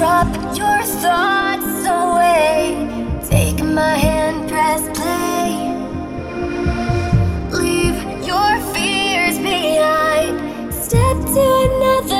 Drop your thoughts away. Take my hand, press play. Leave your fears behind. Step to another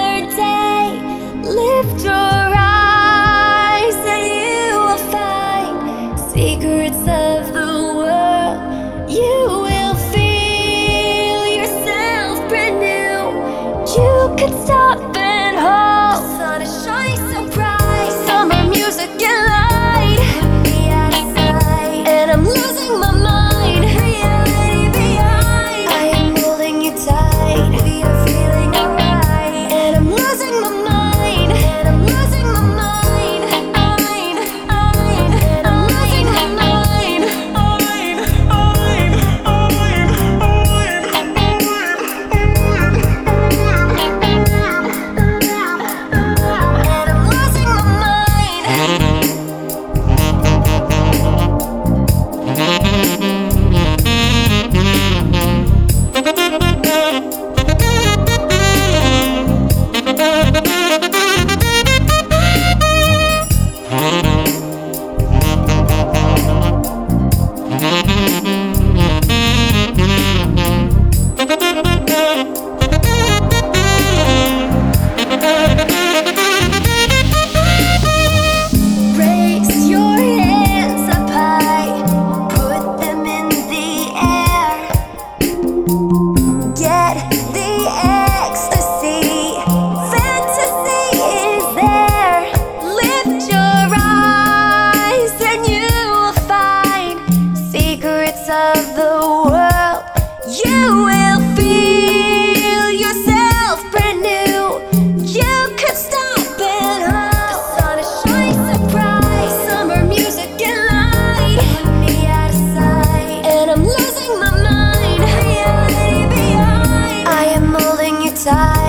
time.